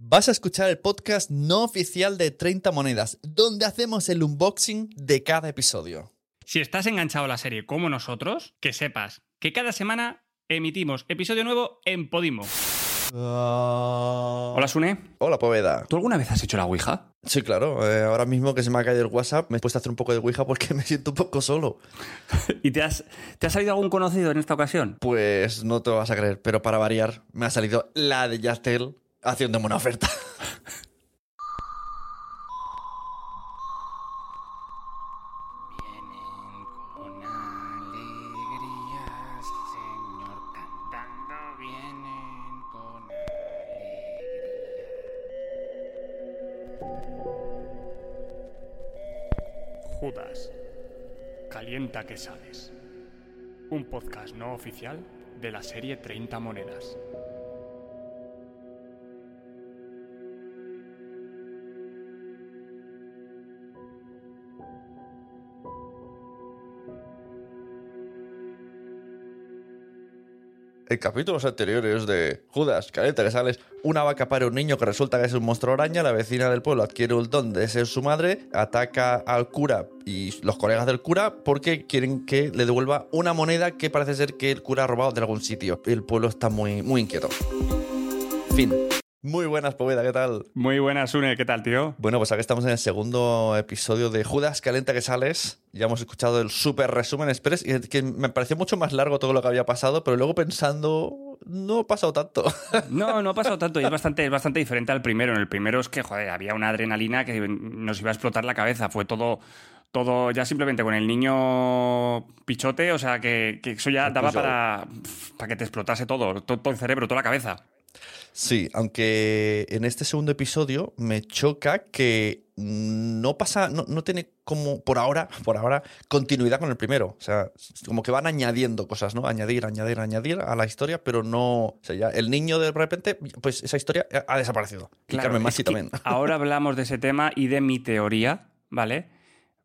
Vas a escuchar el podcast no oficial de 30 monedas, donde hacemos el unboxing de cada episodio. Si estás enganchado a la serie como nosotros, que sepas que cada semana emitimos episodio nuevo en Podimo. Hola, Sune. Hola, Poveda. ¿Tú alguna vez has hecho la Ouija? Sí, claro. eh, ahora mismo que se me ha caído el WhatsApp, me he puesto a hacer un poco de Ouija porque me siento un poco solo. ¿Y te, has, te ha salido algún conocido en esta ocasión? Pues no te lo vas a creer, pero para variar, me ha salido la de Yastel haciéndome una oferta. Alegría, Señor, cantando. Vienen con Judas. Calienta que sales. Un podcast no oficial de la serie 30 monedas. En capítulos anteriores de Judas, caleta que sales, una vaca para un niño que resulta que es un monstruo araña, la vecina del pueblo adquiere un don de ser su madre, ataca al cura y los colegas del cura porque quieren que le devuelva una moneda que parece ser que el cura ha robado de algún sitio. El pueblo está muy, muy inquieto. Fin. Muy buenas, Poveda, ¿qué tal? Muy buenas, Sune. ¿Qué tal, tío? Bueno, pues aquí estamos en el segundo episodio de Judas Calenta que sales. Ya hemos escuchado el super resumen express y que me pareció mucho más largo todo lo que había pasado, pero luego pensando, no ha pasado tanto. No, no ha pasado tanto y es bastante, es bastante diferente al primero. En el primero es que, joder, había una adrenalina que nos iba a explotar la cabeza. Fue todo, todo ya simplemente con el niño pichote, o sea, que, que eso ya daba para, para que te explotase todo, todo, todo el cerebro, toda la cabeza. Sí, aunque en este segundo episodio me choca que no pasa, no, no tiene como por ahora, por ahora, continuidad con el primero. O sea, como que van añadiendo cosas, ¿no? Añadir, añadir, añadir a la historia, pero no. O sea, ya el niño de repente, pues esa historia ha desaparecido. y Carmen también. Ahora hablamos de ese tema y de mi teoría, ¿vale?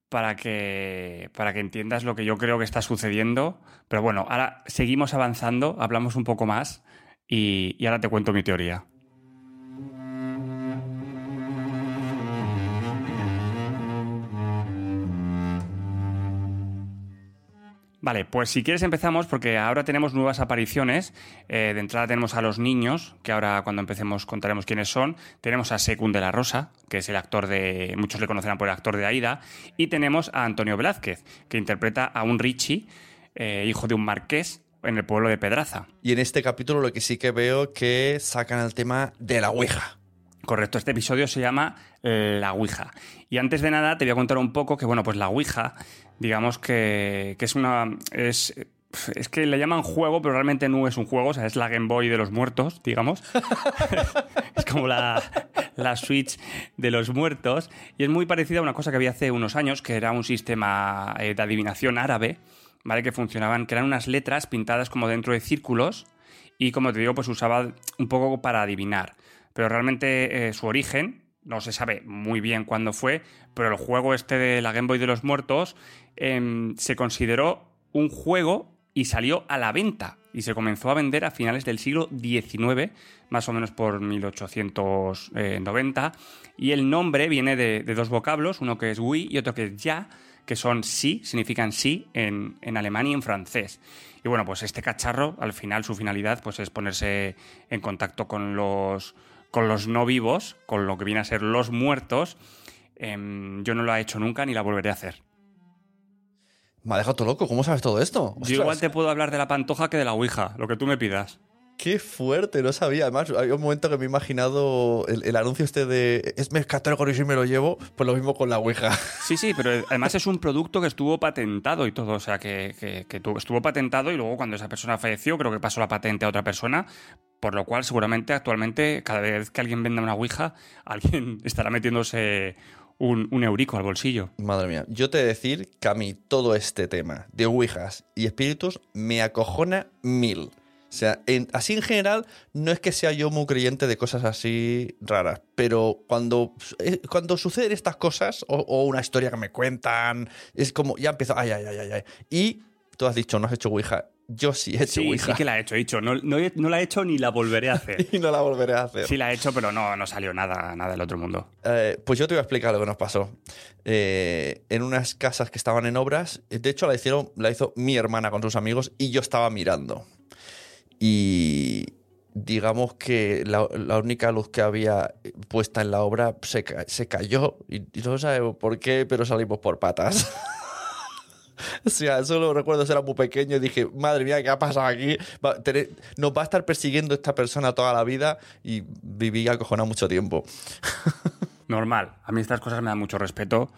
Para que, para que entiendas lo que yo creo que está sucediendo. Pero bueno, ahora seguimos avanzando, hablamos un poco más y, ahora te cuento mi teoría. Vale, pues si quieres empezamos porque ahora tenemos nuevas apariciones. Eh, de entrada tenemos a los niños, que ahora cuando empecemos contaremos quiénes son. Tenemos a Secund de la Rosa, que es el actor de... Muchos le conocerán por el actor de Aida. Y tenemos a Antonio Velázquez, que interpreta a un Richie, eh, hijo de un marqués, en el pueblo de Pedraza. Y en este capítulo lo que sí que veo que sacan el tema de la Ouija. Correcto, este episodio se llama eh, La Ouija. Y antes de nada te voy a contar un poco que, bueno, pues la Ouija, digamos que, que es una... Es, es que le llaman juego, pero realmente no es un juego, o sea, es la Game Boy de los muertos, digamos. es como la, la Switch de los muertos. Y es muy parecida a una cosa que había hace unos años, que era un sistema eh, de adivinación árabe, ¿vale? Que funcionaban, que eran unas letras pintadas como dentro de círculos y, como te digo, pues usaba un poco para adivinar pero realmente eh, su origen no se sabe muy bien cuándo fue, pero el juego este de la Game Boy de los Muertos em, se consideró un juego y salió a la venta y se comenzó a vender a finales del siglo XIX, más o menos por 1890, y el nombre viene de, de dos vocablos, uno que es Wii y otro que es Ya, que son sí, significan sí en, en alemán y en francés. Y bueno, pues este cacharro, al final, su finalidad pues, es ponerse en contacto con los, con los no vivos, con lo que viene a ser los muertos. Em, yo no lo he hecho nunca ni la volveré a hacer. Me ha dejado todo loco. ¿Cómo sabes todo esto? Yo igual te puedo hablar de la pantoja que de la ouija, lo que tú me pidas. Qué fuerte, no sabía. Además, hay un momento que me he imaginado el, el anuncio este de es catálogo y me lo llevo, pues lo mismo con la Ouija. Sí, sí, pero además es un producto que estuvo patentado y todo, o sea, que, que- que tu- estuvo patentado y luego cuando esa persona falleció, creo que pasó la patente a otra persona, por lo cual seguramente actualmente cada vez que alguien venda una Ouija, alguien estará metiéndose un, un eurico al bolsillo. Madre mía, yo te he de decir que a mí todo este tema de Ouijas y espíritus me acojona mil. O sea, en- así en general, no es que sea yo muy creyente de cosas así raras, pero cuando, eh, cuando suceden estas cosas, o, o una historia que me cuentan, es como, ya empiezo, ay, ay, ay, ay, ay. Y tú has dicho, no has hecho Ouija. yo sí he hecho Sí, Ouija. sí que la he hecho, he dicho. No, no, no la he hecho ni la volveré a hacer. Y no la volveré a hacer. Sí la he hecho, pero no, no salió nada, nada del otro mundo. Eh, pues yo te voy a explicar lo que nos pasó. Eh, en unas casas que estaban en obras, de hecho la hicieron, la hizo mi hermana con sus amigos y yo estaba mirando. Y digamos que la, la única luz que había puesta en la obra se, se cayó y, y no sabemos por qué, pero salimos por patas. O sea, solo recuerdo ser muy pequeño y dije, madre mía, ¿qué ha pasado aquí? Va- nos va a estar persiguiendo esta persona toda la vida y viví acojonado mucho tiempo. Normal. A mí estas cosas me dan mucho respeto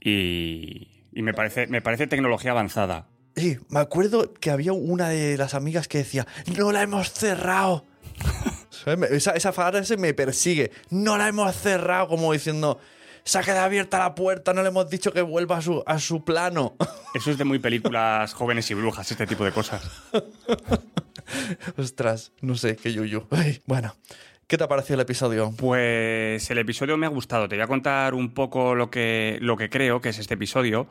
y, y me, parece, me parece tecnología avanzada. Sí, me acuerdo que había una de las amigas que decía, no la hemos cerrado. Esa, esa frase me persigue, no la hemos cerrado, como diciendo, se ha quedado abierta la puerta, no le hemos dicho que vuelva a su, a su plano. Eso es de muy películas jóvenes y brujas, este tipo de cosas. Ostras, no sé, qué yuyu. Ay, bueno, ¿qué te ha parecido el episodio? Pues el episodio me ha gustado. Te voy a contar un poco lo que, lo que creo que es este episodio,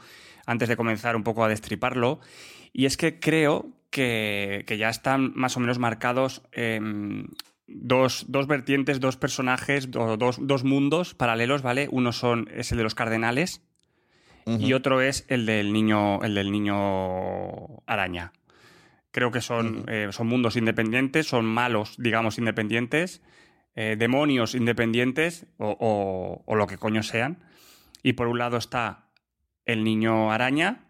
antes de comenzar un poco a destriparlo. Y es que creo que, que ya están más o menos marcados em, dos, dos vertientes, dos personajes, do- dos, dos mundos paralelos, ¿vale? Uno son, es el de los cardenales y otro es el del niño, el del niño araña. Creo que son, eh, son mundos independientes, son malos, digamos, independientes, eh, demonios independientes o, o- o lo que coño sean. Y por un lado está el niño araña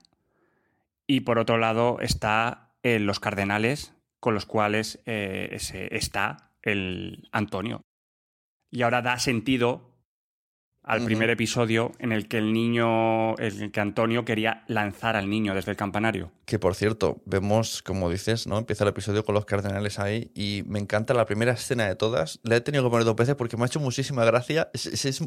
y por otro lado está eh, los cardenales con los cuales eh, está el Antonio. Y ahora da sentido al primer episodio en el que el niño, en el que Antonio quería lanzar al niño desde el campanario. Que por cierto, vemos, como dices, ¿no? Empieza el episodio con los cardenales ahí y me encanta la primera escena de todas. La he tenido que poner dos veces porque me ha hecho muchísima gracia. Es- es- es-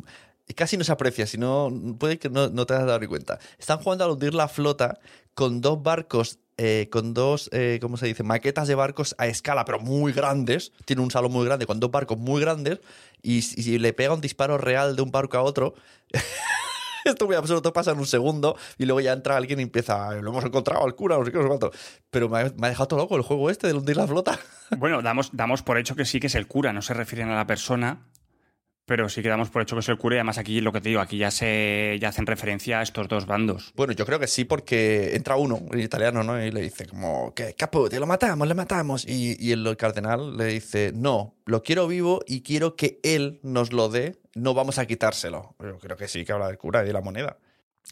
casi no se aprecia, si no, puede que no, no te has dado ni cuenta. Están jugando a hundir la flota con dos barcos, eh, con dos, eh, ¿cómo se dice? Maquetas de barcos a escala, pero muy grandes. Tiene un salón muy grande con dos barcos muy grandes y si le pega un disparo real de un barco a otro... Esto muy absurdo, pasa en un segundo y luego ya entra alguien y empieza, lo hemos encontrado al cura, no sé qué, no sé cuánto. Pero me ha, me ha dejado todo loco el juego este de hundir la flota. Bueno, damos, damos por hecho que sí que es el cura, no se refieren a la persona, pero sí que damos por hecho que es el cura y además aquí lo que te digo, aquí ya se ya hacen referencia a estos dos bandos. Bueno, yo creo que sí, porque entra uno, en italiano, ¿no? Y le dice como, que capo, te lo matamos, le matamos. Y, y el cardenal le dice, no, lo quiero vivo y quiero que él nos lo dé, no vamos a quitárselo. Yo creo que sí, que habla del cura y de la moneda.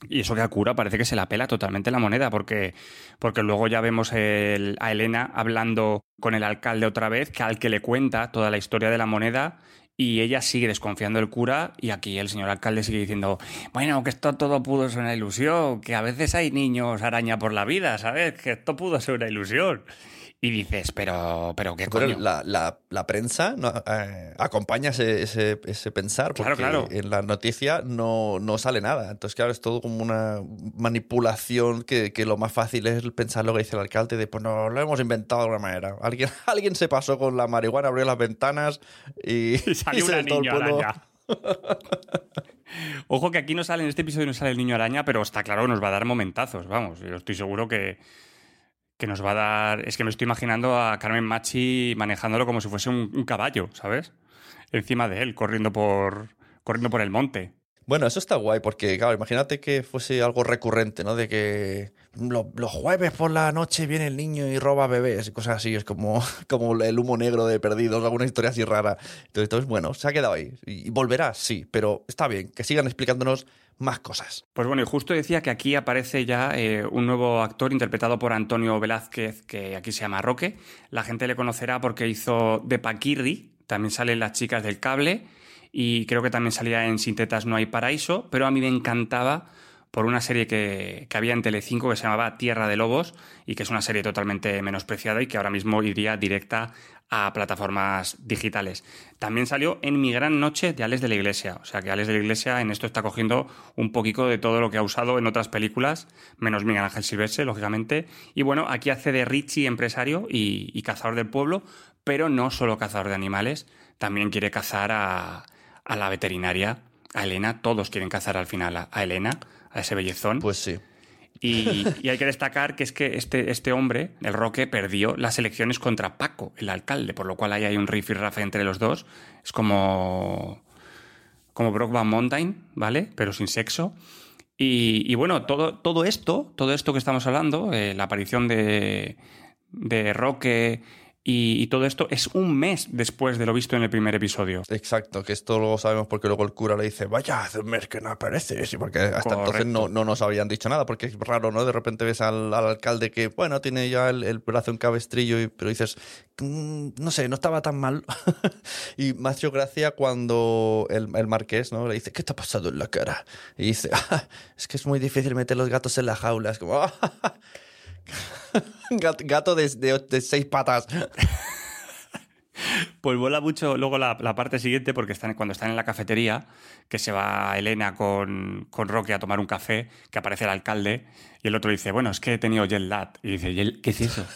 Y eso que al cura parece que se la pela totalmente la moneda, porque, porque luego ya vemos el- a Elena hablando con el alcalde otra vez, que al que le cuenta toda la historia de la moneda, y ella sigue desconfiando del cura, y aquí el señor alcalde sigue diciendo, bueno, que esto todo pudo ser una ilusión, que a veces hay niños araña por la vida, ¿sabes? Que esto pudo ser una ilusión. Y dices, pero, pero qué coño. la, la- la prensa no, eh, acompaña ese, ese- ese pensar, porque Claro, claro. en la noticia no, no sale nada. Entonces, claro, es todo como una manipulación que, que lo más fácil es pensar lo que dice el alcalde de, pues no, lo hemos inventado de alguna manera. Alguien, alguien se pasó con la marihuana, abrió las ventanas y, Y salió y una niña araña. Ojo que aquí no sale, en este episodio no sale el niño araña, pero está claro que nos va a dar momentazos, vamos. Yo estoy seguro que, que nos va a dar... Es que me estoy imaginando a Carmen Machi manejándolo como si fuese un, caballo, ¿sabes? Encima de él, corriendo por, corriendo por el monte. Bueno, eso está guay, porque, claro, imagínate que fuese algo recurrente, ¿no? De que lo- los jueves por la noche viene el niño y roba bebés y cosas así. Es como, como el humo negro de perdidos, alguna historia así rara. Entonces, entonces, bueno, se ha quedado ahí. Y volverá, sí, pero está bien, que sigan explicándonos más cosas. Pues bueno, y justo decía que aquí aparece ya eh, un nuevo actor interpretado por Antonio Velázquez, que aquí se llama Roque. La gente le conocerá porque hizo de Paquirri, también salen las chicas del cable, y creo que también salía en Sintetas No hay paraíso, pero a mí me encantaba por una serie que, que había en Telecinco que se llamaba Tierra de Lobos y que es una serie totalmente menospreciada y que ahora mismo iría directa a plataformas digitales. También salió en Mi Gran Noche de Alex de la Iglesia, o sea que Alex de la Iglesia en esto está cogiendo un poquito de todo lo que ha usado en otras películas, menos Miguel Ángel Silvestre, lógicamente. Y bueno, aquí hace de Richie empresario y, cazador del pueblo, pero no solo cazador de animales, también quiere cazar a, a la veterinaria, a Elena, todos quieren cazar al final a Elena, a ese bellezón. Pues sí. Y, hay que destacar que es que este, este hombre, el Roque, perdió las elecciones contra Paco, el alcalde, por lo cual ahí hay un rifirrafe entre los dos. Es como, como Brock Van Mountain, ¿vale? Pero sin sexo. Y, y bueno, todo, todo esto, todo esto que estamos hablando, eh, la aparición de, de Roque y, y todo esto, es un mes después de lo visto en el primer episodio. Exacto, que esto lo sabemos porque luego el cura le dice, vaya, hace un mes que no apareces, y porque hasta entonces Correcto. no, no nos habían dicho nada, porque es raro, ¿no? De repente ves al, al alcalde que, bueno, tiene ya el, el brazo en cabestrillo, y, pero dices, "Mm, no sé, no estaba tan mal. y me gracia cuando el, el marqués, ¿no? Le dice, ¿qué te ha pasado en la cara? Y dice, "Ah, es que es muy difícil meter los gatos en la jaula, es como... Gato, gato de, seis patas. Pues vuela mucho luego la, parte siguiente, porque están, cuando están en la cafetería, que se va Elena con, con Roque a tomar un café, que aparece el alcalde, y el otro dice, bueno, es que he tenido jet lag. Y dice, "¿Jet- ¿qué es eso?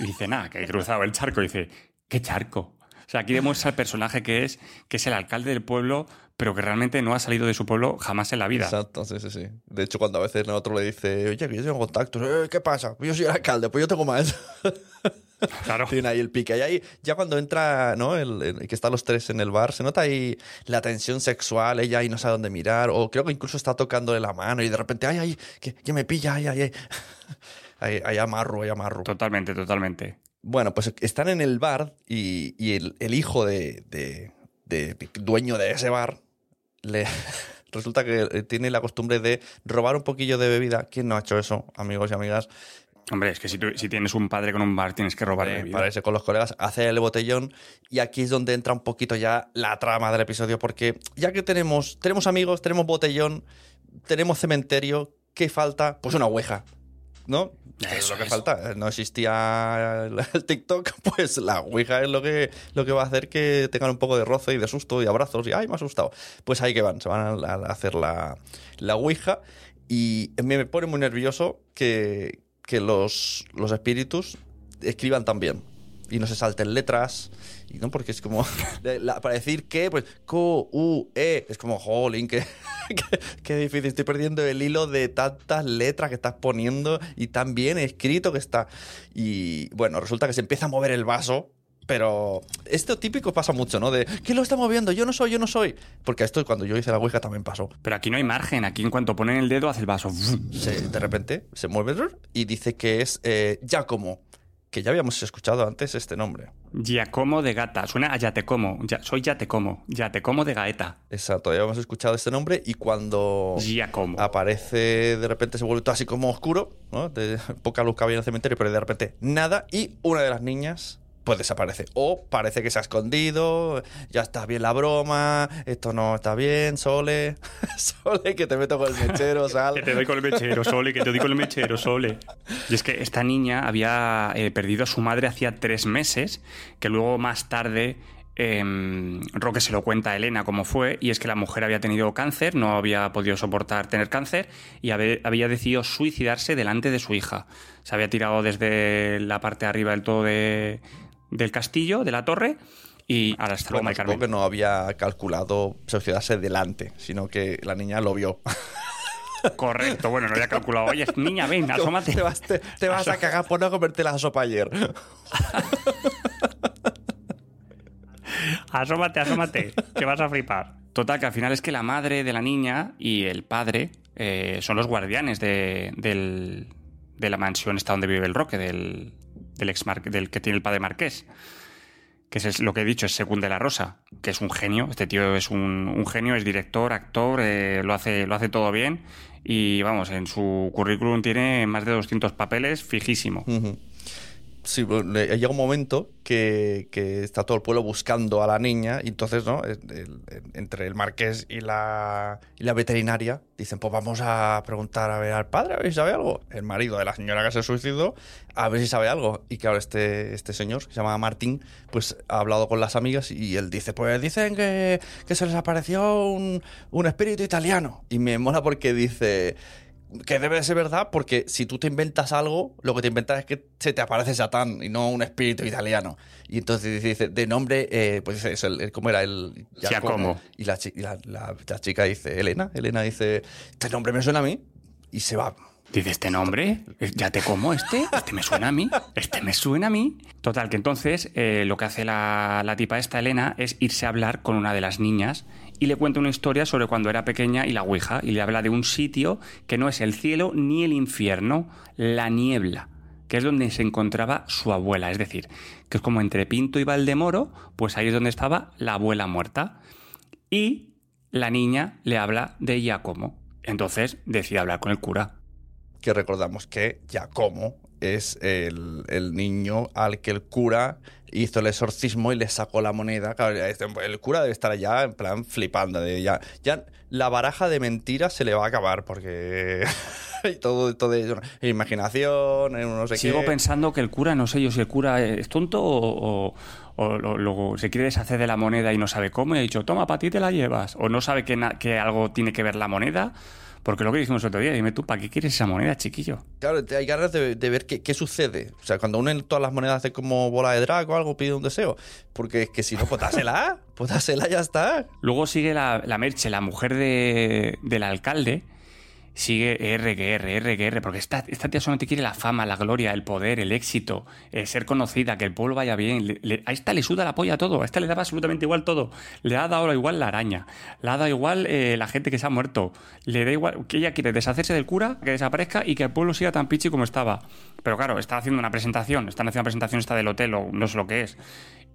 Y dice, nada, que he cruzado el charco. Y dice, ¿qué charco? O sea, aquí demuestra el personaje que es, que es el alcalde del pueblo, pero que realmente no ha salido de su pueblo jamás en la vida. Exacto, sí, sí, sí. De hecho, cuando a veces el otro le dice, oye, que yo tengo contactos, "Eh, ¿qué pasa? Yo soy el alcalde, pues yo tengo más. Claro. Tiene ahí el pique. Y ahí, ya cuando entra, ¿no? El, el- que están los tres en el bar, se nota ahí la tensión sexual, ella ahí no sabe dónde mirar, o creo que incluso está tocándole la mano y de repente, ay, ay, que, que me pilla, ay, ay, ay. Ahí, ahí amarro, ahí amarro. Totalmente, totalmente. Bueno, pues están en el bar y, y el, el hijo de, de- de- dueño de ese bar le resulta que eh, tiene la costumbre de robar un poquillo de bebida. ¿Quién no ha hecho eso, amigos y amigas? Hombre, es que si, tú- si tienes un padre con un bar, tienes que robar Eh, bebida. para irse con los colegas, hacer el botellón. Y aquí es donde entra un poquito ya la trama del episodio, porque ya que tenemos, tenemos amigos, tenemos botellón, tenemos cementerio, ¿qué falta? Pues una ouija, ¿no? Es Eso lo que es. falta. No existía el, TikTok, pues la ouija es lo que, lo que va a hacer que tengan un poco de roce y de susto y abrazos y ¡ay, me ha asustado! Pues ahí que van, se van a, hacer la, la ouija. Y me, me pone muy nervioso que, que los, los espíritus escriban también y no se salten letras. Y no, porque es como. la- para decir que, pues, Q, U, E. Es como, jolín, qué, qué, qué difícil. Estoy perdiendo el hilo de tantas letras que estás poniendo y tan bien escrito que está. Y bueno, resulta que se empieza a mover el vaso. Pero esto típico pasa mucho, ¿no? De, ¿quién lo está moviendo? Yo no soy, yo no soy. Porque esto cuando yo hice la Ouija también pasó. Pero aquí no hay margen. Aquí en cuanto ponen el dedo hace el vaso. Se- de repente se mueve y dice que es eh, Giacomo. Que ya habíamos escuchado antes este nombre. Giacomo de gata. Suena a Yatecomo. Ya, soy Yatecomo. Yatecomo de gaeta. Exacto, ya habíamos escuchado este nombre y cuando Giacomo. aparece, de repente se vuelve todo así como oscuro, ¿no? De poca luz que había en el cementerio, pero de repente nada y una de las niñas pues desaparece. O parece que se ha escondido, ya está bien la broma, esto no está bien, Sole, Sole, que te meto con el mechero, Que sal. te doy con el mechero, Sole, que te doy con el mechero, Sole. Y es que esta niña había eh, perdido a su madre hacía tres meses, que luego más tarde em, Roque se lo cuenta a Elena cómo fue, y es que la mujer había tenido cáncer, no había podido soportar tener cáncer, y había decidido suicidarse delante de su hija. Se había tirado desde la parte de arriba del todo de- del castillo, de la torre, y ahora está luego Bueno, Mari supongo Carmen. que no había calculado suicidarse delante, sino que la niña lo vio. Correcto, bueno, no había calculado. Oye, niña, ven, asómate. Te vas, te- te vas a cagar por no comerte la sopa ayer. Asómate, asómate, que vas a flipar. Total, que al final es que la madre de la niña y el padre eh, son los guardianes de, del- de la mansión esta donde vive el Roque, del, del ex del que tiene el padre Marqués. Que es lo que he dicho, es Según de la Rosa, que es un genio. Este tío es un, genio, es director, actor, eh, lo, hace, lo hace todo bien. Y vamos, en su currículum tiene más de 200 papeles, fijísimo. Sí, le- llega un momento que, está todo el pueblo buscando a la niña y entonces, ¿no? El- entre el marqués y la, y la veterinaria dicen, pues vamos a preguntar a ver al padre, a ver si sabe algo. El marido de la señora que se suicidó, a ver si sabe algo. Y claro, este, este señor, que se llama Martín, pues ha hablado con las amigas y él dice, pues dicen que, que se les apareció un, un espíritu italiano. Y me mola porque dice... Que debe de ser verdad porque si tú te inventas algo, lo que te inventas es que se te aparece Satán y no un espíritu italiano. Y entonces dice, de nombre, eh, pues dice, es el, ¿cómo era? El Giacomo. Y, la, y la, la- la chica dice, Elena, Elena dice, este nombre me suena a mí. Y se va. Dice, ¿este nombre? ¿Ya te como este? ¿Este me suena a mí? ¿Este me suena a mí? Total, que entonces eh, lo que hace la, la tipa esta, Elena, es irse a hablar con una de las niñas y le cuenta una historia sobre cuando era pequeña y la Ouija. Y le habla de un sitio que no es el cielo ni el infierno, la niebla que es donde se encontraba su abuela, es decir, que es como entre Pinto y Valdemoro, pues ahí es donde estaba la abuela muerta. Y la niña le habla de Giacomo. Entonces decide hablar con el cura. Que recordamos que Giacomo es el, el niño al que el cura hizo el exorcismo y le sacó la moneda. Este, el cura debe estar ya en plan flipando. De ya, ya la baraja de mentiras se le va a acabar porque todo, todo es imaginación, no sé Sigo qué. pensando que el cura, no sé yo si el cura es tonto o, o- luego se quiere deshacer de la moneda y no sabe cómo y ha dicho, toma, para ti te la llevas. O no sabe que, que algo tiene que ver la moneda. Porque lo que dijimos el otro día, dime tú, ¿para qué quieres esa moneda, chiquillo? Claro, te- hay ganas de, de ver qué, qué sucede. O sea, cuando unen todas las monedas hace como bola de drag o algo, pide un deseo. Porque es que si no, pues dásela. Pues dásela, ya está. Luego sigue la, la Merche, la mujer de- del alcalde. Sigue R que R, R que R, porque esta, esta tía solamente quiere la fama, la gloria, el poder, el éxito, eh, ser conocida, que el pueblo vaya bien. A esta le suda la polla todo, a esta le daba absolutamente igual todo. Le ha dado igual la araña, le ha dado igual eh, la gente que se ha muerto, le da igual que ella quiere deshacerse del cura, que desaparezca y que el pueblo siga tan pichi como estaba. Pero claro, está haciendo una presentación, están haciendo una presentación esta del hotel o no sé lo que es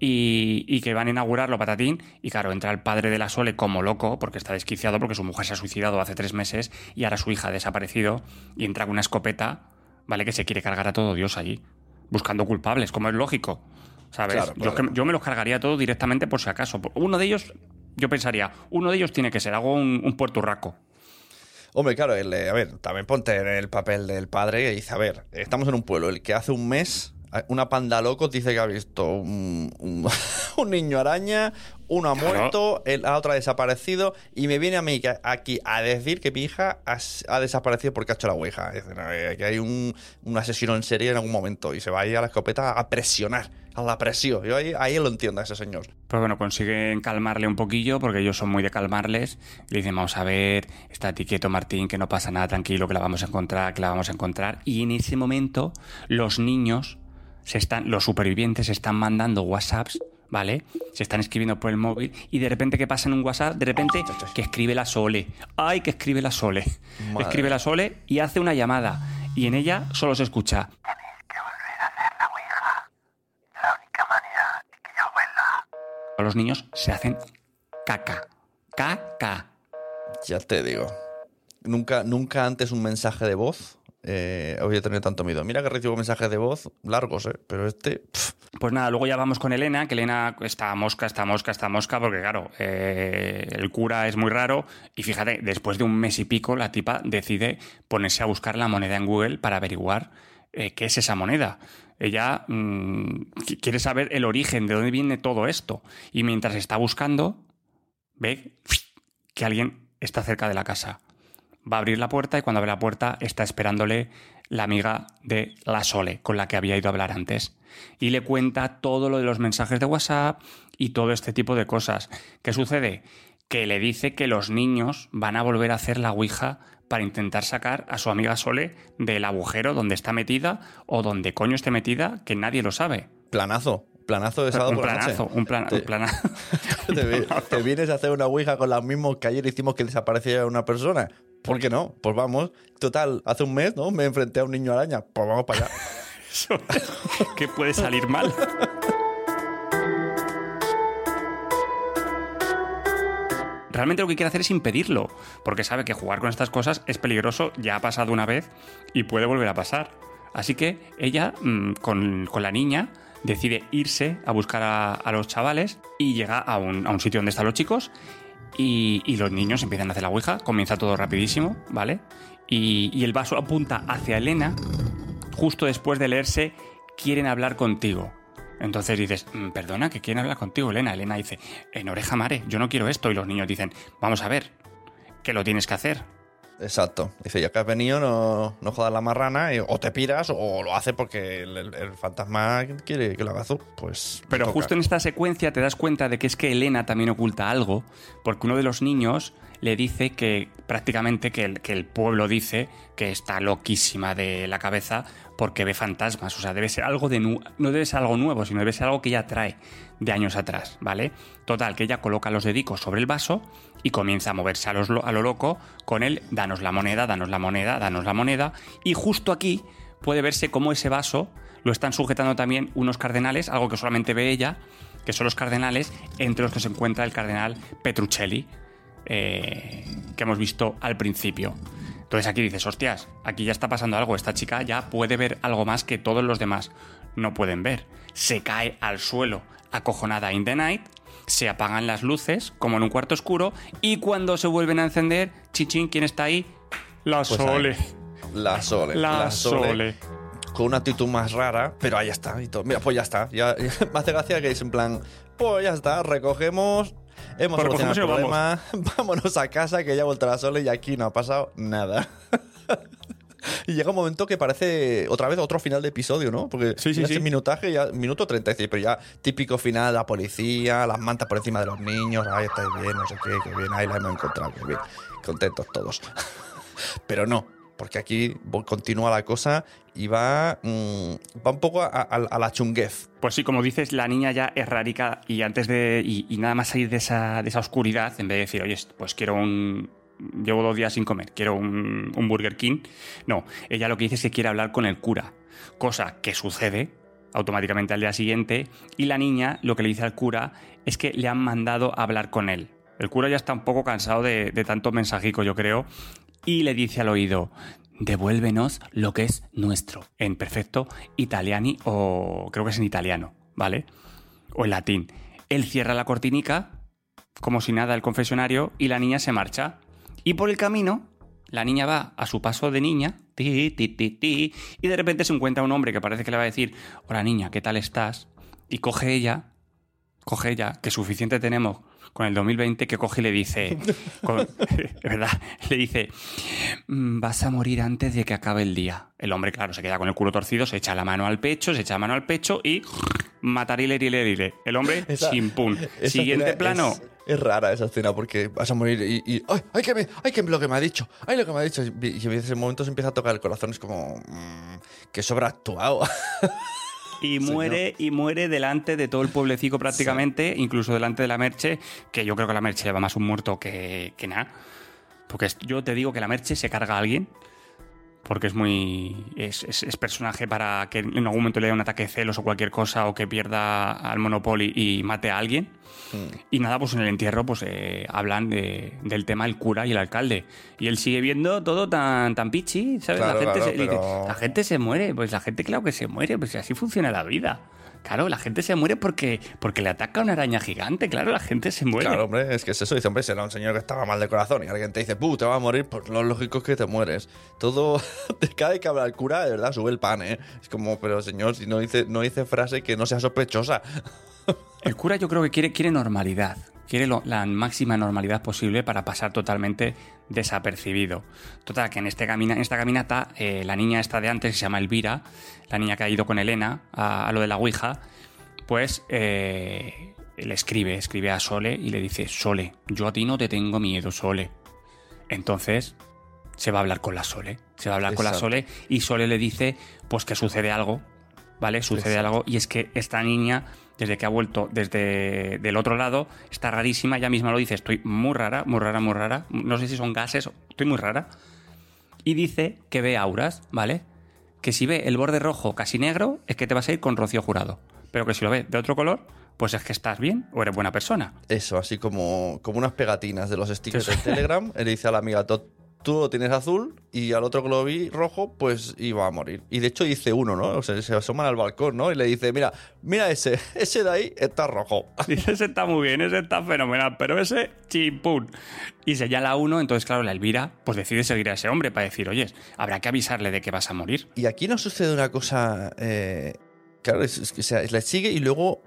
y, y que van a inaugurarlo, patatín, y claro, entra el padre de la Sole como loco, porque está desquiciado, porque su mujer se ha suicidado hace tres meses y ahora su hija ha desaparecido, y entra con una escopeta, ¿vale? Que se quiere cargar a todo Dios allí, buscando culpables, como es lógico, ¿sabes? Claro, Yo, claro. que- yo me los cargaría todo directamente por si acaso. Uno de ellos, yo pensaría, uno de ellos tiene que ser, hago un, un puerturraco. Hombre, claro, el, eh, a ver, también ponte en el papel del padre y dice, a ver, estamos en un pueblo, el que hace un mes una panda locos dice que ha visto un, un- un niño araña, uno ha Claro. muerto, el, la otra ha desaparecido y me viene a mí que- aquí a decir que mi hija ha, desaparecido porque ha hecho la ouija. Es decir, eh, que hay un, un asesino en serie en algún momento y se va a ir a la escopeta a presionar, a la presión. Yo ahí, ahí lo entiendo a ese señor. Pues bueno, consiguen calmarle un poquillo porque ellos son muy de calmarles. Le dicen, vamos a ver, estate quieto Martín, que no pasa nada, tranquilo, que la vamos a encontrar, que la vamos a encontrar. Y en ese momento los niños, se están, los supervivientes se están mandando WhatsApps, ¿vale? Se están escribiendo por el móvil y de repente que pasa en un WhatsApp, de repente que escribe la Sole. ¡Ay, que escribe la Sole! Madre. Escribe la Sole y hace una llamada. Y en ella solo se escucha. Los niños se hacen caca. Caca. Ya te digo. Nunca, nunca antes un mensaje de voz eh, había tenido tanto miedo. Mira que recibo mensajes de voz largos, ¿eh? Pero este... Pues nada, luego ya vamos con Elena, que Elena está mosca, está mosca, está mosca, porque claro, eh, el cura es muy raro. Y fíjate, después de un mes y pico, la tipa decide ponerse a buscar la moneda en Google para averiguar eh, qué es esa moneda. Ella mm, qui- quiere saber el origen, de dónde viene todo esto. Y mientras está buscando, ve que alguien está cerca de la casa. Va a abrir la puerta y cuando abre la puerta está esperándole la amiga de la Sole, con la que había ido a hablar antes. Y le cuenta todo lo de los mensajes de WhatsApp y todo este tipo de cosas. ¿Qué sucede? Que le dice que los niños van a volver a hacer la Ouija para intentar sacar a su amiga Sole del agujero donde está metida o donde coño esté metida, que nadie lo sabe. planazo. Planazo de sábado Un por noche. planazo, un, Te- un planazo. te, vi- te vienes a hacer una ouija con los mismos que ayer hicimos que desapareciera una persona. ¿Por qué no? Pues vamos. Total, hace un mes, ¿no? Me enfrenté a un niño araña. Pues vamos para allá. Que puede salir mal. Realmente lo que quiere hacer es impedirlo, porque sabe que jugar con estas cosas es peligroso, ya ha pasado una vez y puede volver a pasar. Así que ella, mm, con, con la niña, decide irse a buscar a, a los chavales y llega a un, a un sitio donde están los chicos y, los niños empiezan a hacer la ouija, comienza todo rapidísimo, ¿vale? Y, y el vaso apunta hacia Elena justo después de leerse quieren hablar contigo. Entonces dices, "Mm, perdona, que quieren hablar contigo, Elena. Elena dice, en oreja mare, yo no quiero esto. Y los niños dicen, vamos a ver, que lo tienes que hacer. Exacto. Dice, ya que has venido, no, no jodas la marrana, y o te piras o lo hace porque el, el- el fantasma quiere que lo haga azul. Pues. Pero toca. justo en esta secuencia te das cuenta de que es que Elena también oculta algo, porque uno de los niños le dice que prácticamente que el, que el pueblo dice que está loquísima de la cabeza porque ve fantasmas. O sea, debe ser algo de nu- no debe ser algo nuevo, sino debe ser algo que ella trae de años atrás, ¿vale? Total, que ella coloca los dedicos sobre el vaso y comienza a moverse a, lo loco con el danos la moneda, danos la moneda, danos la moneda. Y justo aquí puede verse cómo ese vaso lo están sujetando también unos cardenales, algo que solamente ve ella, que son los cardenales, entre los que se encuentra el cardenal Petruccelli, eh, que hemos visto al principio. Entonces aquí dices, hostias, aquí ya está pasando algo, esta chica ya puede ver algo más que todos los demás no pueden ver. Se cae al suelo, acojonada in the night, se apagan las luces, como en un cuarto oscuro, y cuando se vuelven a encender, chichín, ¿quién está ahí? La Pues ahí. Sole. La Sole. La, Sole. Con una actitud más rara, pero ahí está. Y todo. Mira, pues ya está. Ya, me hace gracia que es en plan, pues ya está, recogemos. Hemos Pues solucionado el problema. Vámonos a casa, que ya ha vuelto la Sole y aquí no ha pasado nada. Y llega un momento que parece otra vez otro final de episodio, ¿no? Porque Sí, sí, sí. minutaje, ya, minuto 36, pero ya típico final, la policía, las mantas por encima de los niños, ay, estáis bien, no sé qué, qué bien, ahí la hemos encontrado, qué bien, contentos todos. pero no, porque aquí continúa la cosa y va, mm, va un poco a, a- a la chunguez. Pues sí, como dices, la niña ya es rarica y antes de. Y, y nada más salir de esa, de esa oscuridad, en vez de decir, oye, pues quiero un. Llevo dos días sin comer, quiero un, Burger King. No, ella lo que dice es que quiere hablar con el cura, cosa que sucede automáticamente al día siguiente. Y la niña lo que le dice al cura es que le han mandado a hablar con él. El cura ya está un poco cansado de, de tanto mensajico, yo creo, y le dice al oído, devuélvenos lo que es nuestro, en perfecto italiani o creo que es en italiano, ¿vale? O en latín. Él cierra la cortinica, como si nada, el confesionario, y la niña se marcha. Y por el camino, la niña va a su paso de niña, ti, ti, ti, ti, y de repente se encuentra un hombre que parece que le va a decir, hola niña, ¿qué tal estás? Y coge ella, coge ella, que suficiente tenemos con el 2020, que coge y le dice, con- verdad, le dice, "Mm, vas a morir antes de que acabe el día. El hombre, claro, se queda con el culo torcido, se echa la mano al pecho, se echa la mano al pecho y matarile, rile, rile. El hombre. Esa Siguiente plano. Es, es rara esa escena porque vas a morir y. y ¡Ay! ¡Ay, que me! ¡Ay, que lo que me ha dicho! ¡Ay, lo que me ha dicho! Y, y en ese momento se empieza a tocar el corazón. Es como. mm, que sobreactuado. Y muere, y muere delante de todo el pueblecito prácticamente, incluso delante de la Merche, que yo creo que la Merche le va más un muerto que, que nada. Porque yo te digo que la Merche se carga a alguien. Porque es muy. Es, es- es personaje para que en algún momento le dé un ataque de celos o cualquier cosa, o que pierda al Monopoly y mate a alguien. Y nada, pues en el entierro pues eh, hablan de- del tema el cura y el alcalde. Y él sigue viendo todo tan, tan pichi, ¿sabes? Claro, la, gente claro, se, dice, la gente se muere, pues la gente claro que se muere, pues así funciona la vida. Claro, la gente se muere porque, porque le ataca una araña gigante, claro, la gente se muere. Claro, hombre, es que es eso. Dice, hombre, será un señor que estaba mal de corazón y alguien te dice, ¡puh! Te vas a morir. Pues lo lógico es que te mueres. Todo. Cada vez que habla el cura, de verdad, sube el pan, ¿eh? Es como, pero señor, si no dice, no dice frase que no sea sospechosa. El cura yo creo que quiere, quiere normalidad, quiere lo- la máxima normalidad posible para pasar totalmente desapercibido. Total, que en, este camina, en esta caminata eh, la niña esta de antes, que se llama Elvira, la niña que ha ido con Elena a, a lo de la Ouija, pues eh, le escribe, escribe a Sole y le dice, Sole, yo a ti no te tengo miedo, Sole. Entonces se va a hablar con la Sole, se va a hablar con la. Sole y Sole le dice pues que sucede algo, ¿vale? Sucede Exacto. algo y es que esta niña, desde que ha vuelto desde del otro lado, está rarísima, ella misma lo dice, estoy muy rara, muy rara, muy rara, no sé si son gases, estoy muy rara. Y dice que ve auras, ¿vale? Que si ve el borde rojo casi negro, es que te vas a ir con Rocío Jurado. Pero que si lo ve de otro color, pues es que estás bien o eres buena persona. Eso, así como, como unas pegatinas de los stickers de Telegram. Él dice a la amiga, "Tú- lo tienes azul y al otro que lo vi rojo, pues iba a morir. Y de hecho dice uno, ¿no? O sea, se asoman al balcón, ¿no? Y le dice, mira, mira ese, ese de ahí está rojo. Dice, ese está muy bien, ese está fenomenal, pero ese chimpún. Y señala uno, entonces claro, la Elvira pues decide seguir a ese hombre para decir, oye, habrá que avisarle de que vas a morir. Y aquí nos sucede una cosa. eh, claro, es, es que o sea, le sigue y luego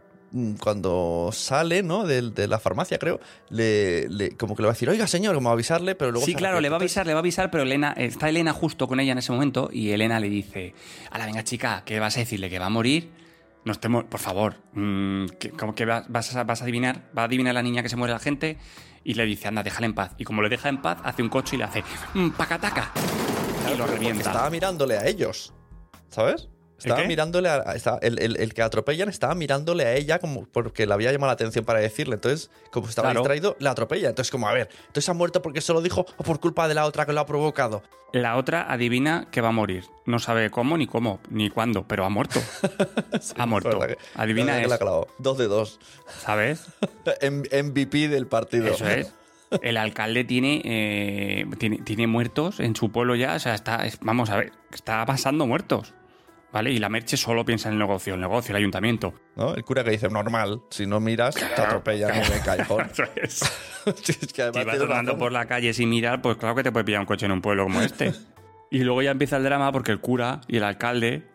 cuando sale, ¿no? De, de la farmacia, creo, le, le- como que le va a decir, oiga, señor, como a avisarle, pero luego... Sí, claro, le va a avisar, le va a avisar, pero Elena, está Elena justo con ella en ese momento y Elena le dice, la venga chica, ¿qué vas a decirle? ¿Que va a morir? No estemos, por favor, mm, que- como que vas, vas a, vas a adivinar, va a adivinar la niña que se muere la gente y le dice, anda, déjala en paz. Y como le deja en paz, hace un coche y le hace, mm, pacataca. y lo revienta. Estaba mirándole a ellos, ¿sabes? Estaba qué? mirándole a, estaba- el, el- el que atropellan estaba mirándole a ella como porque le había llamado la atención para decirle. Entonces, como estaba Claro. distraído, la atropella. Entonces, como, a ver, entonces ha muerto porque se lo dijo o por culpa de la otra que lo ha provocado. La otra adivina que va a morir. No sabe cómo, ni cómo, ni cuándo, pero ha muerto. ha muerto. Que- Adivina que la es, clavado. Dos de dos. ¿sabes? MVP del partido. Eso es. El alcalde tiene, eh, tiene, tiene muertos en su pueblo ya. O sea, está, es- vamos a ver, está pasando muertos. ¿Vale? Y la Merche solo piensa en el negocio, el negocio, el ayuntamiento. ¿No? El cura que dice, normal, si no miras, te atropellan callejón. Eso es. Sí, es que además Si vas andando por la calle sin mirar, pues claro que te puede pillar un coche en un pueblo como este. Y luego ya empieza el drama porque el cura y el alcalde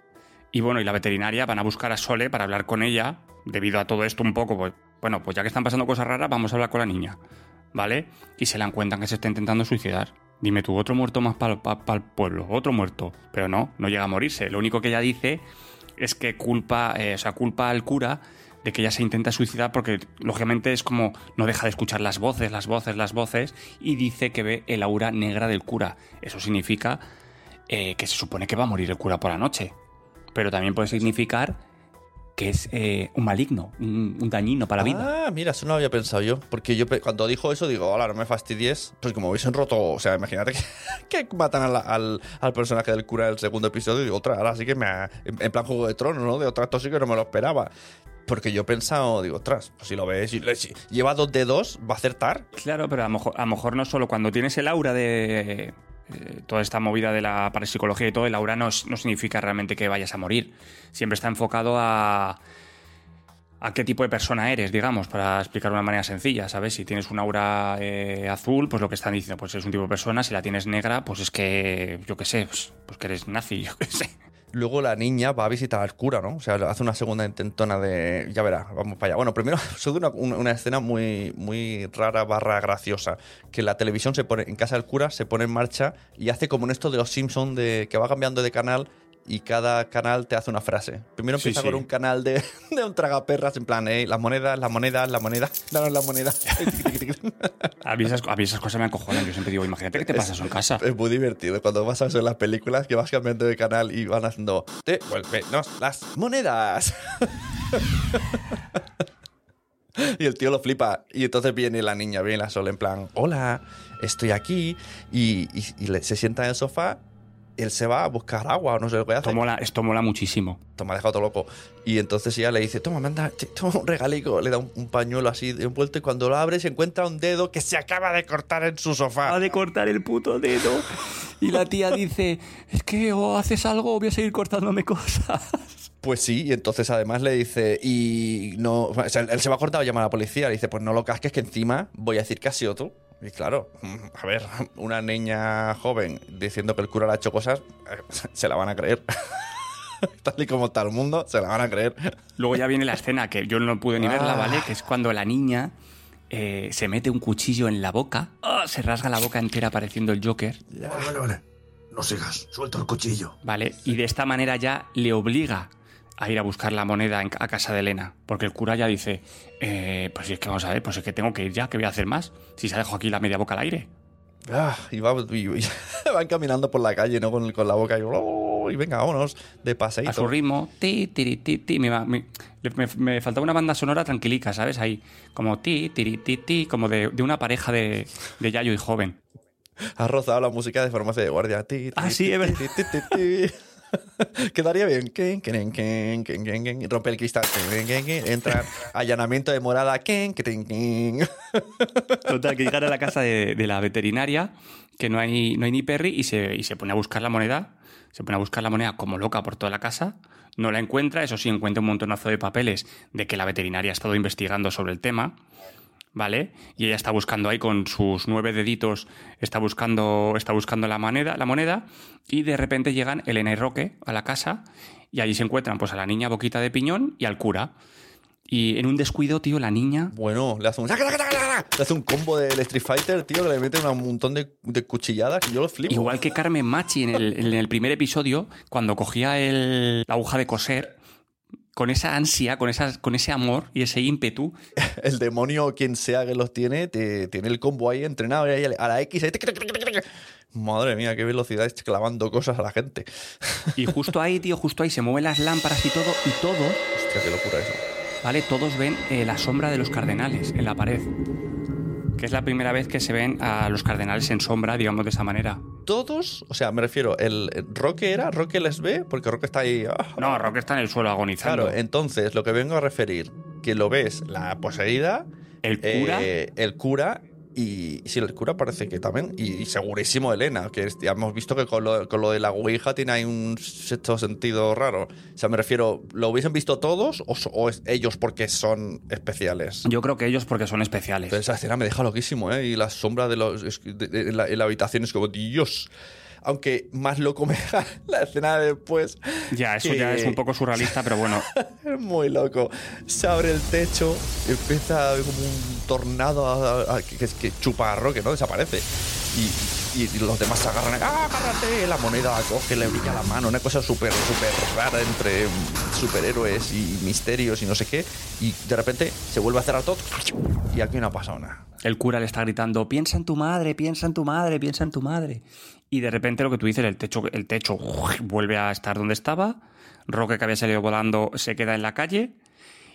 y bueno, y la veterinaria van a buscar a Sole para hablar con ella. Debido a todo esto un poco, pues bueno, pues ya que están pasando cosas raras, vamos a hablar con la niña. ¿Vale? Y se le encuentran que se está intentando suicidar. Dime tú, otro muerto más para el pueblo, otro muerto. Pero no, no llega a morirse. Lo único que ella dice es que culpa, eh, o sea, culpa al cura de que ella se intenta suicidar porque lógicamente es como no deja de escuchar las voces, las voces, las voces y dice que ve el aura negra del cura. Eso significa eh, que se supone que va a morir el cura por la noche. Pero también puede significar que es eh, un maligno, un, un dañino para la vida. Ah, mira, eso no lo había pensado yo. Porque yo cuando dijo eso, digo, hola, no me fastidies. Pues como hubiesen roto, o sea, imagínate que, que matan a la- al, al personaje del cura del segundo episodio. Y digo, otra, ahora sí que me ha. En, plan Juego de Tronos, ¿no? De otra, sí que no me lo esperaba. Porque yo he pensado, digo, ostras, pues si lo ves, si, si lleva dos de dos, va a acertar. Claro, pero a lo mejor, a lo mejor no solo cuando tienes el aura de eh, toda esta movida de la parapsicología y todo, el aura no, no significa realmente que vayas a morir. Siempre está enfocado a a qué tipo de persona eres, digamos, para explicar de una manera sencilla, ¿sabes? Si tienes un aura eh, azul, pues lo que están diciendo, pues es un tipo de persona. Si la tienes negra, pues es que, yo qué sé, pues, pues que eres nazi, yo qué sé. Luego la niña va a visitar al cura, ¿no? O sea, hace una segunda intentona de. Ya verá, vamos para allá. Bueno, primero sucede una, una- escena muy, muy rara barra graciosa. Que la televisión se pone, en casa del cura, se pone en marcha y hace como en esto de los Simpsons, de que va cambiando de canal y cada canal te hace una frase. Primero empieza sí. con un canal de, de un tragaperras, en plan, eh, las monedas, las monedas, las monedas, danos las monedas. A mí, esas, a mí esas cosas me acojonan. Yo siempre digo, imagínate que te pasa eso en casa. Es muy divertido cuando vas a ver las películas que vas cambiando de canal y van haciendo devuélvenos las monedas. y el tío lo flipa. Y entonces viene la niña, viene la Sol en plan, hola, estoy aquí. Y, y- se sienta en el sofá. Él se va a buscar agua o no sé lo que hace. Esto mola, esto mola muchísimo. Toma, deja todo loco. Y entonces ella le dice, toma, manda, toma un regalico. Le da un, un pañuelo así de envuelto y cuando lo abre se encuentra un dedo que se acaba de cortar en su sofá. de cortar el puto dedo. Y la tía dice, es que o haces algo o voy a seguir cortándome cosas. Pues sí, y entonces además le dice, y no, o sea, él se va a cortar o llama a la policía, le dice, pues no lo casques que encima voy a decir que has sido tú. Y claro, a ver, una niña joven diciendo que el cura le ha hecho cosas, eh, se la van a creer. Tal y como está el mundo, se la van a creer. Luego ya viene la escena que yo no pude ni verla, Ah. ¿vale? Que es cuando la niña eh, se mete un cuchillo en la boca, ¡ah! se rasga la boca entera pareciendo el Joker, Vale, vale, vale. No sigas. Suelta el cuchillo. ¿vale? Y de esta manera ya le obliga a ir a buscar la moneda a casa de Elena. Porque el cura ya dice, eh, pues es que vamos a ver, pues es que tengo que ir ya, ¿qué voy a hacer más? Si se ha dejado aquí la media boca al aire. Ah, y, va- y- y van caminando por la calle, ¿no? Con, con la boca y, oh, y venga, vámonos de A paseíto. su ritmo, ti, tiri, ti, ti. Me, me- me- me faltaba una banda sonora tranquilica, ¿sabes? Ahí, como ti, tiri, ti, ti, como de, de una pareja de, de Yayo y joven. Has rozado la música de farmacia de guardia. Ti, ti, Ah, sí, ti, Quedaría bien. Rompe el cristal. Entra allanamiento de morada. Total, que llegan a la casa de, de la veterinaria, que no hay, no hay ni Perry, y se, y se pone a buscar la moneda. Se pone a buscar la moneda como loca por toda la casa. No la encuentra, eso sí, encuentra un montonazo de papeles de que la veterinaria ha estado investigando sobre el tema. ¿Vale? Y ella está buscando ahí con sus nueve deditos, está buscando, está buscando la moneda, la moneda, y de repente llegan Elena y Roque a la casa, y allí se encuentran pues a la niña boquita de piñón y al cura. Y en un descuido, tío, la niña. Bueno, le hace un. Le hace un combo del Street Fighter, tío, que le mete un montón de, de cuchilladas que yo lo flipo. Igual que Carmen Machi en el, en el primer episodio, cuando cogía el- la aguja de coser, con esa ansia, con, esas, con ese amor y ese ímpetu, El demonio, quien sea que los tiene, te- tiene el combo ahí entrenado ahí a la X. ahí. Madre mía, qué velocidad es clavando cosas a la gente. y justo ahí, tío, justo ahí se mueven las lámparas y todo, y todos, Hostia, qué locura eso. ¿vale? Todos ven eh, la sombra de los cardenales en la pared. Que es la primera vez que se ven a los cardenales en sombra, digamos de esa manera. Todos, o sea, me refiero, el el Roque era, Roque les ve, porque Roque está ahí. ah, No, Roque está en el suelo agonizando. Claro, entonces lo que vengo a referir, que lo ves, la poseída, el cura, eh, el cura y sí, el cura parece que también, y, y segurísimo Elena, que es- ya hemos visto que con lo, con lo de la Ouija tiene ahí un sexto sentido raro. O sea, me refiero, ¿lo hubiesen visto todos o, es ellos porque son especiales? yo creo que ellos porque son especiales. Pero esa escena me deja loquísimo, ¿eh? Y la sombra de los. de- de- en, la, en la habitación es como, Dios. Aunque más loco me deja la escena de después. ya, eso ya es un poco surrealista, pero bueno. Es muy loco. Se abre el techo, empieza como un tornado a- a- que, que, que chupa a Roque, ¿no? Desaparece. Y, los demás se agarran. ¡Ah, agárrate! La moneda la coge, le brilla la mano. Una cosa súper, súper rara entre superhéroes y misterios y no sé qué. Y de repente se vuelve a cerrar todo. Y aquí no ha pasado nada. El cura le está gritando, piensa en tu madre, piensa en tu madre, piensa en tu madre. Y de repente lo que tú dices, el techo, el techo vuelve a estar donde estaba. Roque que había salido volando se queda en la calle.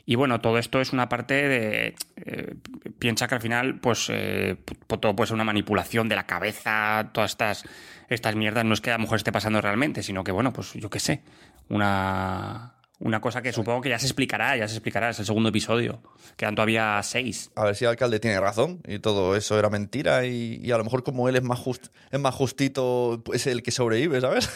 Y bueno, todo esto es una parte de... eh, piensa que al final, pues, eh, todo puede ser una manipulación de la cabeza, todas estas, estas mierdas. No es que a lo mejor esté pasando realmente, sino que, bueno, pues yo qué sé, una, una cosa que supongo que ya se explicará, ya se explicará, es el segundo episodio. Quedan todavía seis. A ver si el alcalde tiene razón y todo eso era mentira. Y, y a lo mejor, como él es más, just- es más justito, pues es el que sobrevive, ¿sabes?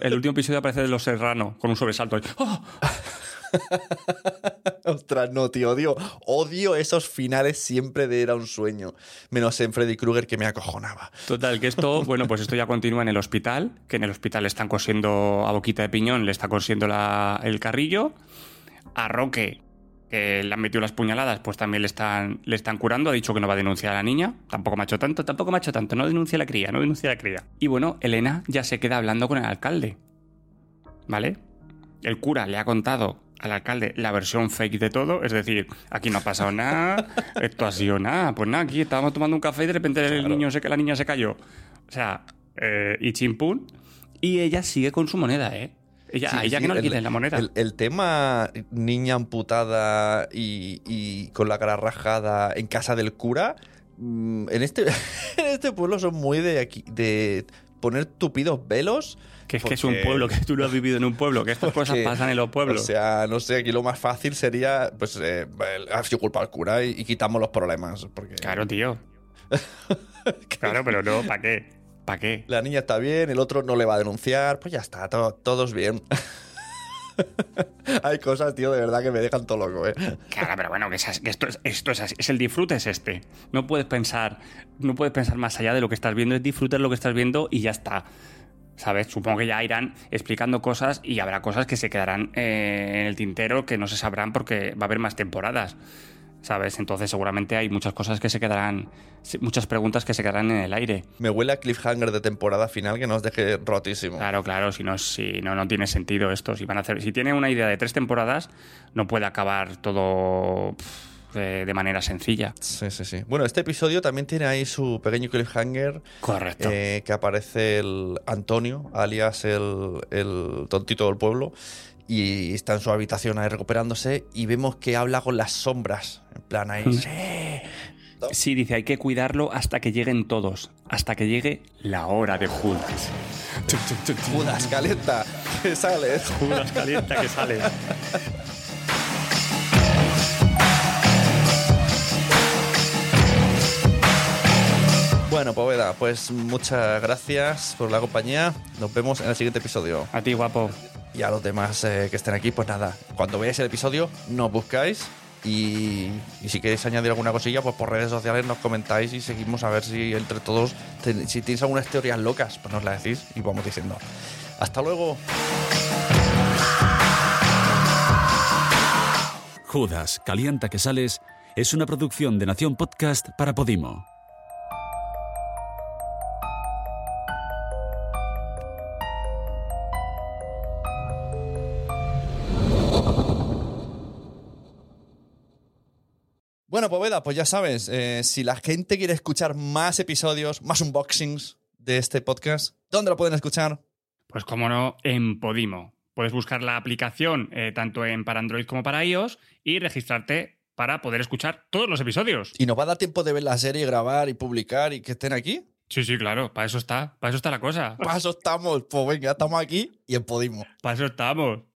El último episodio aparece de Los Serrano, con un sobresalto. ¡Oh! Ostras, no, tío, odio, odio esos finales siempre de era un sueño. Menos en Freddy Krueger que me acojonaba. Total, que esto, bueno, pues esto ya continúa en el hospital, que en el hospital le están cosiendo a boquita de piñón, le está cosiendo la- el carrillo. A Roque, que le han metido las puñaladas, pues también le están, le están curando. Ha dicho que no va a denunciar a la niña. Tampoco me ha hecho tanto, tampoco me ha hecho tanto. No denuncia a la cría, no denuncia a la cría. Y bueno, Elena ya se queda hablando con el alcalde. ¿Vale? El cura le ha contado al alcalde la versión fake de todo, es decir, aquí no ha pasado nada, esto ha sido nada, pues nada, aquí estábamos tomando un café y de repente el niño se, la niña se cayó. O sea, eh, y chimpún, y ella sigue con su moneda, ¿eh? Ella, Sí, a ella sí, que no le el- quiten la moneda. El, el tema niña amputada y, y con la cara rajada en casa del cura, mm, en este, en este pueblo son muy de, aquí, de poner tupidos velos. Que es que es un pueblo, que tú no has vivido en un pueblo, que estas cosas pasan en los pueblos. O sea, no sé, aquí lo más fácil sería, pues, eh, ha sido culpa al cura y, y quitamos los problemas. Porque claro, tío. claro, pero no, ¿para qué? ¿Para qué? la niña está bien, el otro no le va a denunciar, pues ya está, todo, todos bien. Hay cosas, tío, de verdad que me dejan todo loco, ¿eh? Claro, pero bueno, que, es que esto, es, esto es así. Es el disfrute es este. No puedes pensar, no puedes pensar más allá de lo que estás viendo, es disfrutar lo que estás viendo y ya está. ¿Sabes? Supongo que ya irán explicando cosas y habrá cosas que se quedarán eh, en el tintero que no se sabrán porque va a haber más temporadas. ¿Sabes? Entonces seguramente hay muchas cosas que se quedarán, muchas preguntas que se quedarán en el aire. Me huele a cliffhanger de temporada final que nos deje rotísimo. Claro, claro, si no, si no, no tiene sentido esto. Si van a hacer, si tiene una idea de tres temporadas, no puede acabar todo pff, de, de manera sencilla. Sí, sí, sí. Bueno, este episodio también tiene ahí su pequeño cliffhanger Correcto. eh, que aparece el Antonio, alias el, el tontito del pueblo, y está en su habitación ahí recuperándose y vemos que habla con las sombras. En plan ahí. Mm. "Sí". Sí, dice, hay que cuidarlo hasta que lleguen todos, hasta que llegue la hora de Judas. Judas, calienta, que sales. Judas calienta que sale. Bueno, Poveda, pues muchas gracias por la compañía. Nos vemos en el siguiente episodio. A ti, guapo. Y a los demás eh, que estén aquí, pues nada, cuando veáis el episodio, nos buscáis y, y si queréis añadir alguna cosilla, pues por redes sociales nos comentáis y seguimos a ver si entre todos, ten- si tenéis algunas teorías locas, pues nos las decís y vamos diciendo. Hasta luego. Judas, Calienta que Sales es una producción de Nación Podcast para Podimo. Pues ya sabes, eh, si la gente quiere escuchar más episodios, más unboxings de este podcast, ¿dónde lo pueden escuchar? Pues como no, en Podimo. Puedes buscar la aplicación eh, tanto en para Android como para iOS y registrarte para poder escuchar todos los episodios. ¿Y nos va a dar tiempo de ver la serie, grabar y publicar y que estén aquí? Sí, sí, claro, para eso está, para eso está la cosa. Para eso estamos, pues venga, estamos aquí y en Podimo. Para eso estamos.